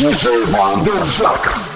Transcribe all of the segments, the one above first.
DJ Vanderjak.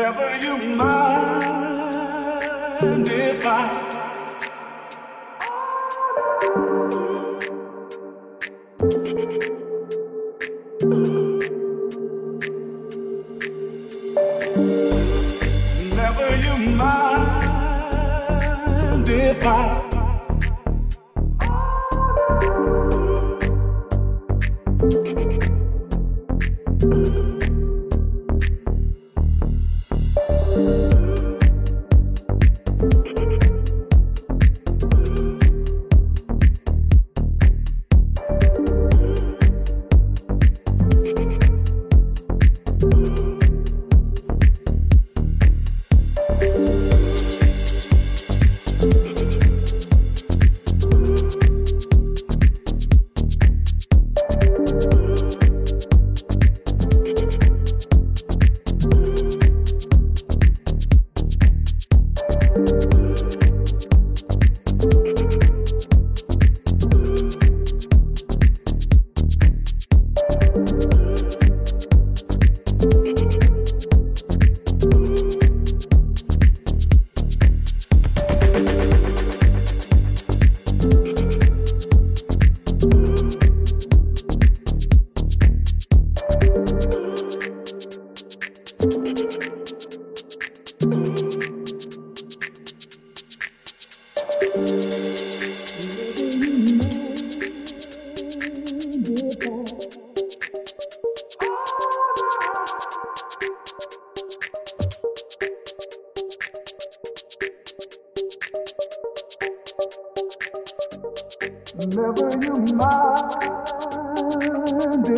Never you mind if I Never, you mind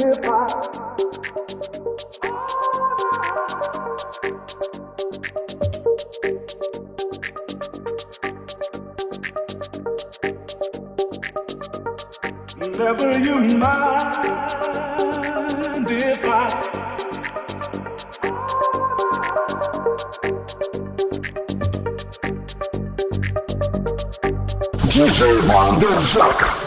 if I DJ Wanderzaka.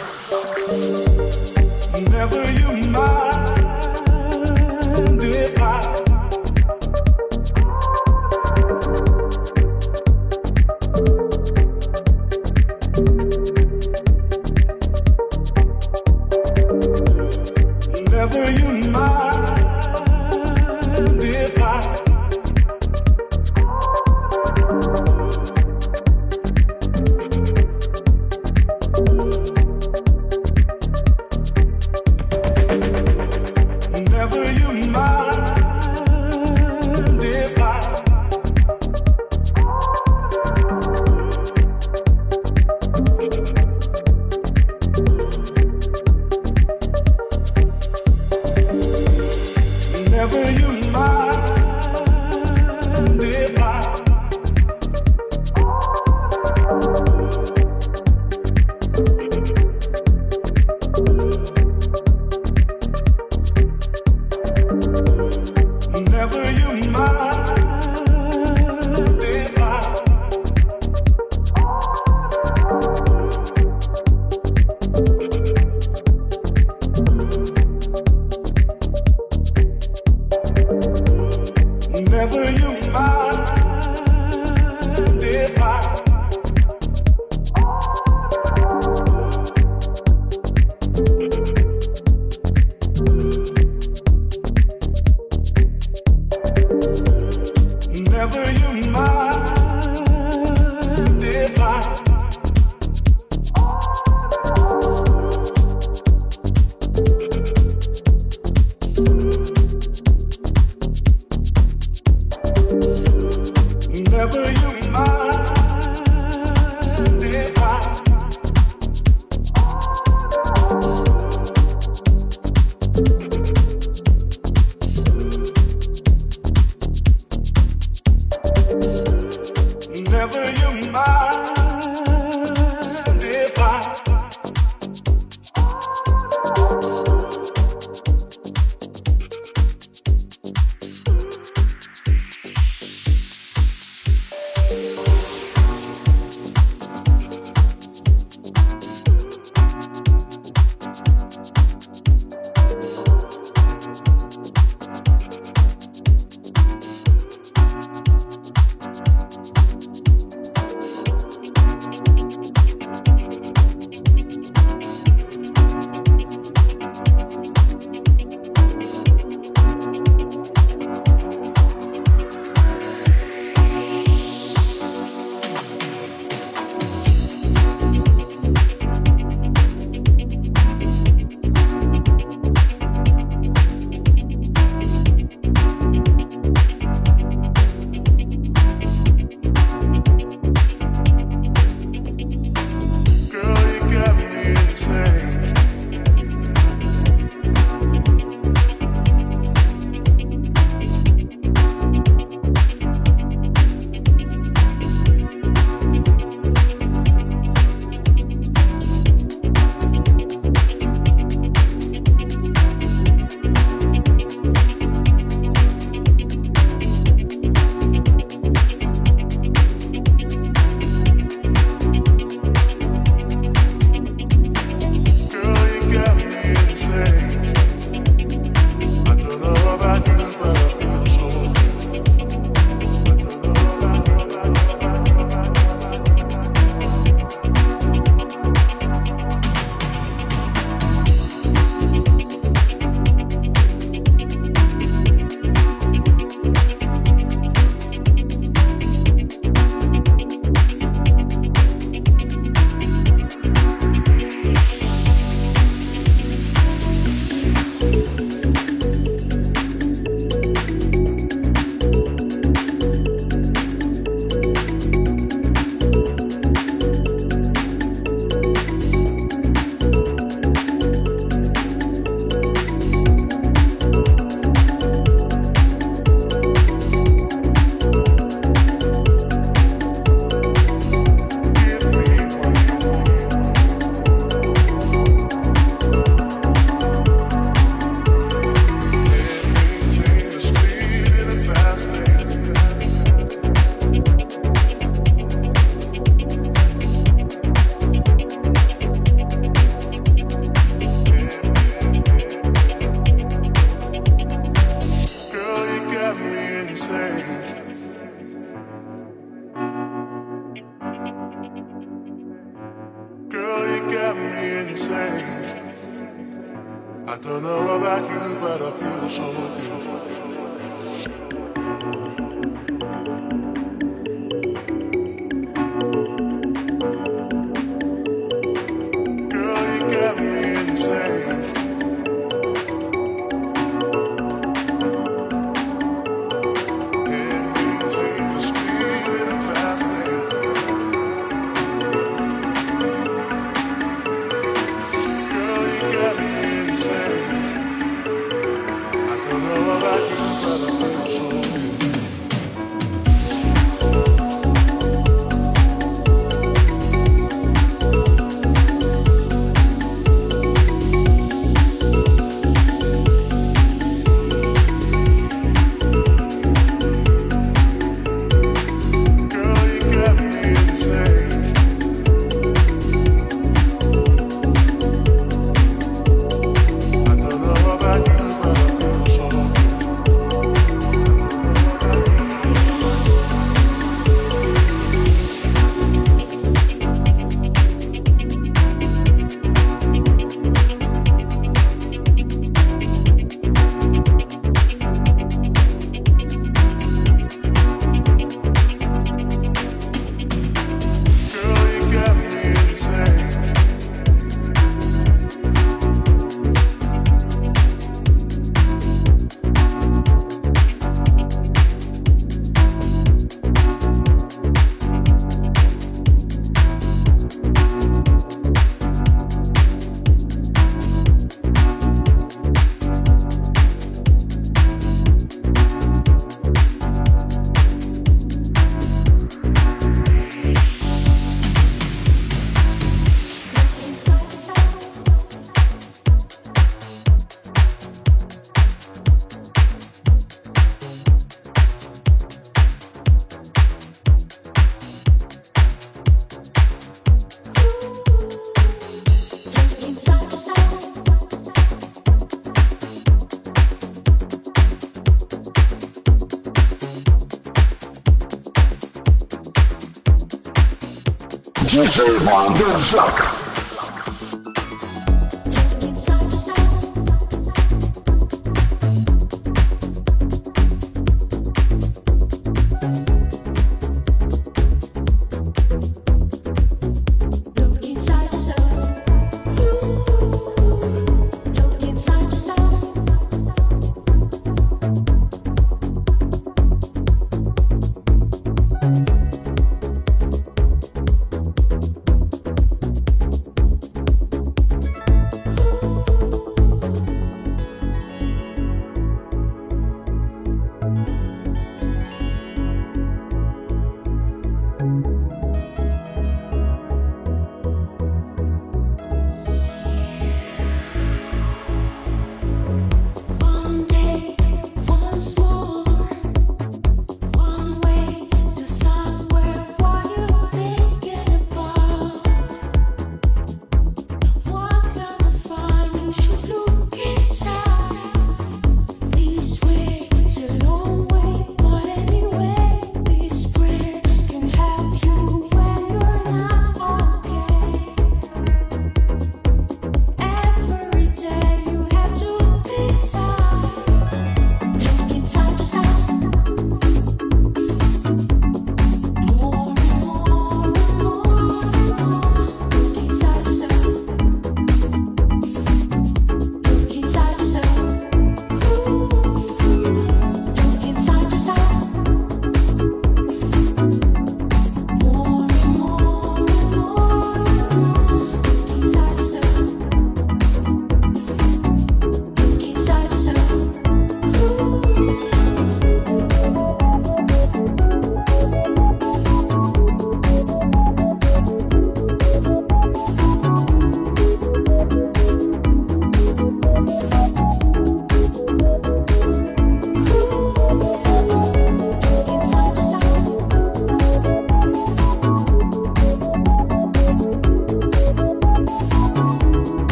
DJ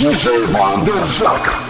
Диджей Вандержак.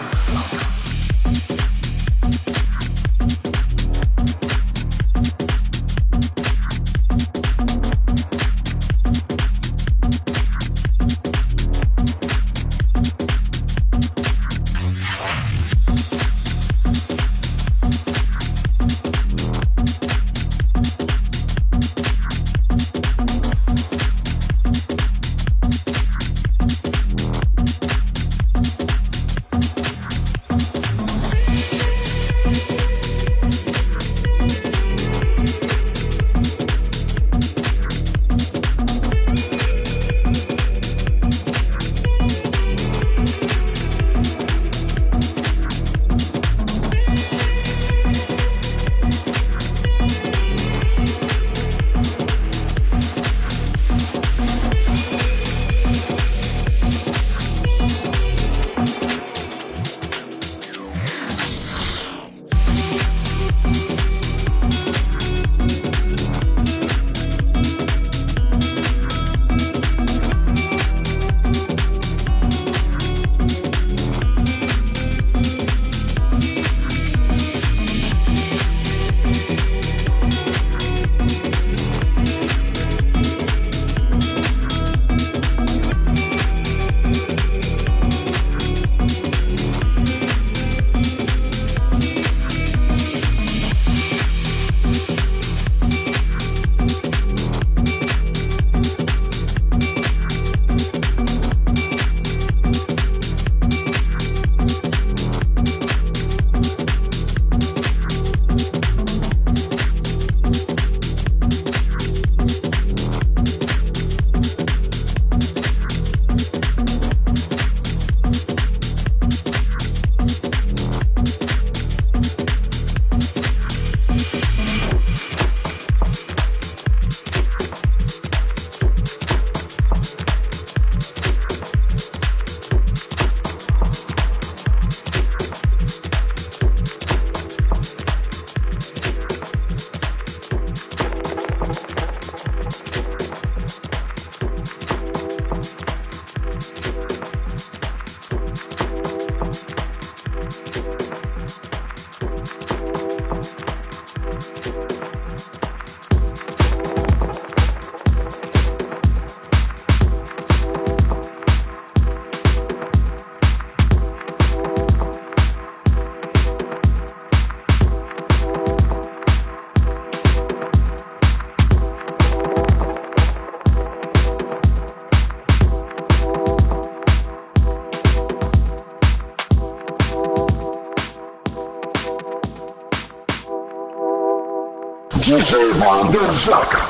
Wanderzak.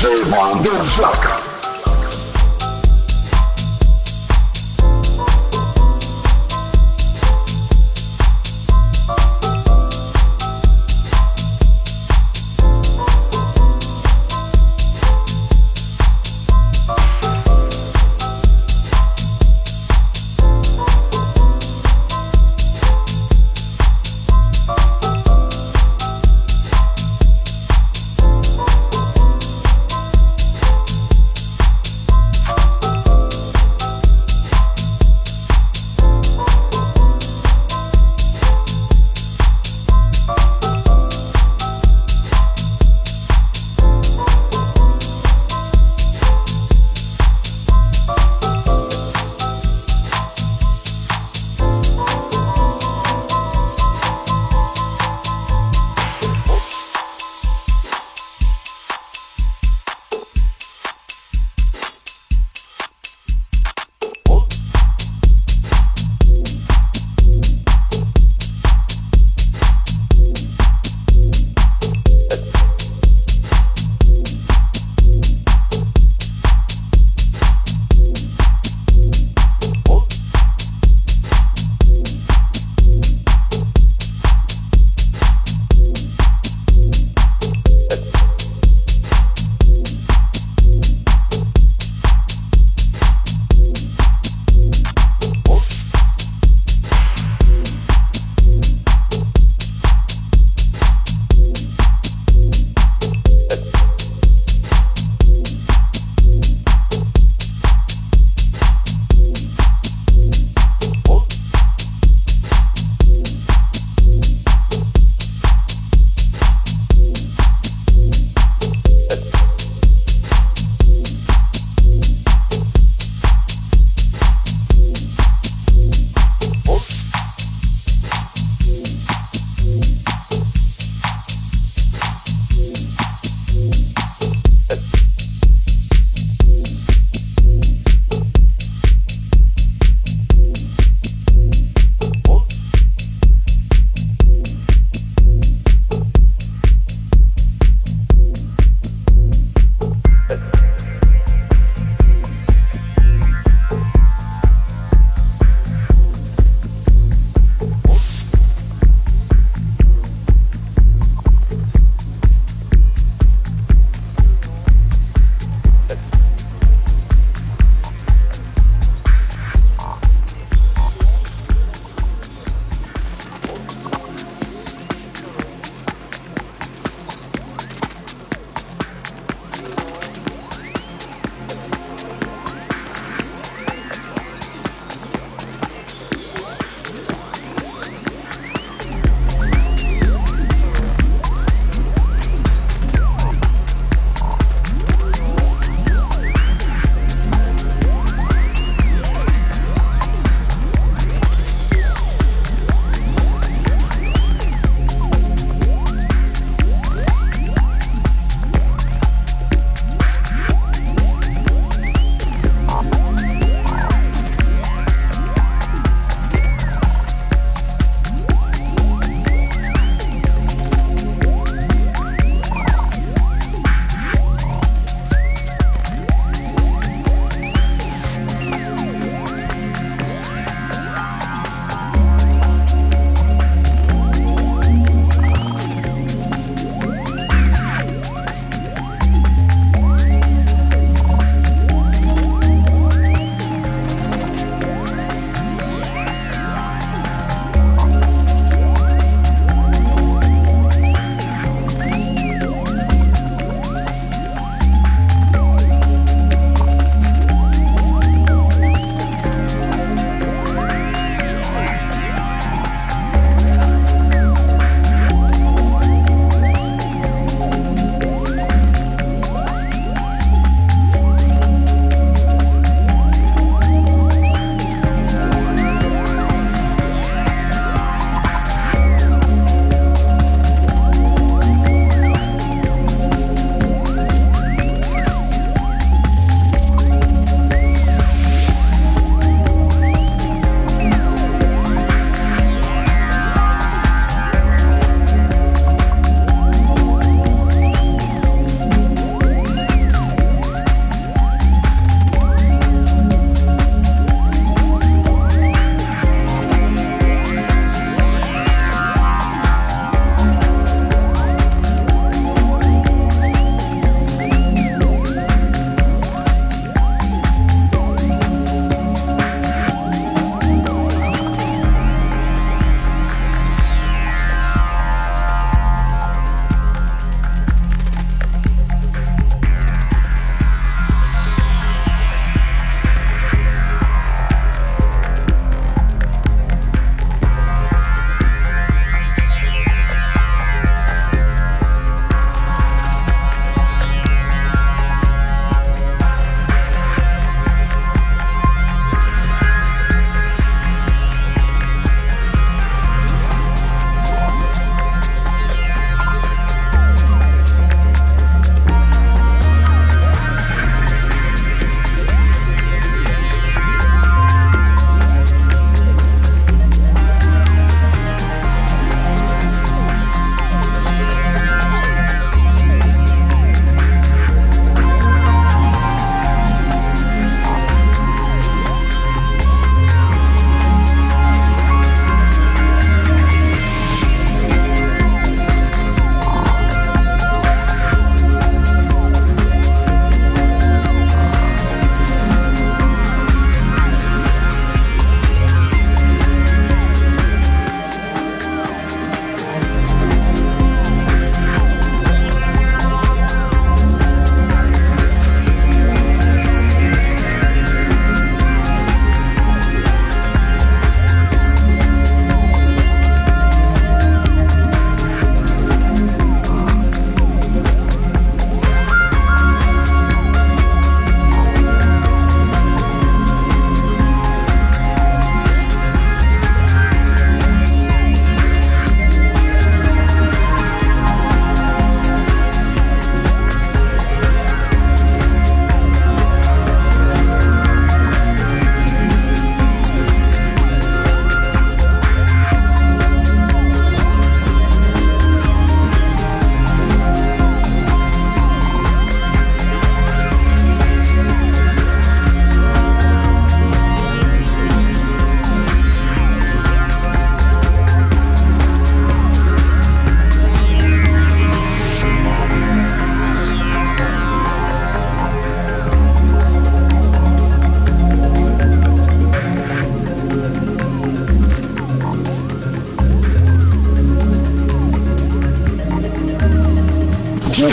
DJ. DJ Wanderjak.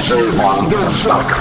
DJ Vanderjak. DJ Wanderjack.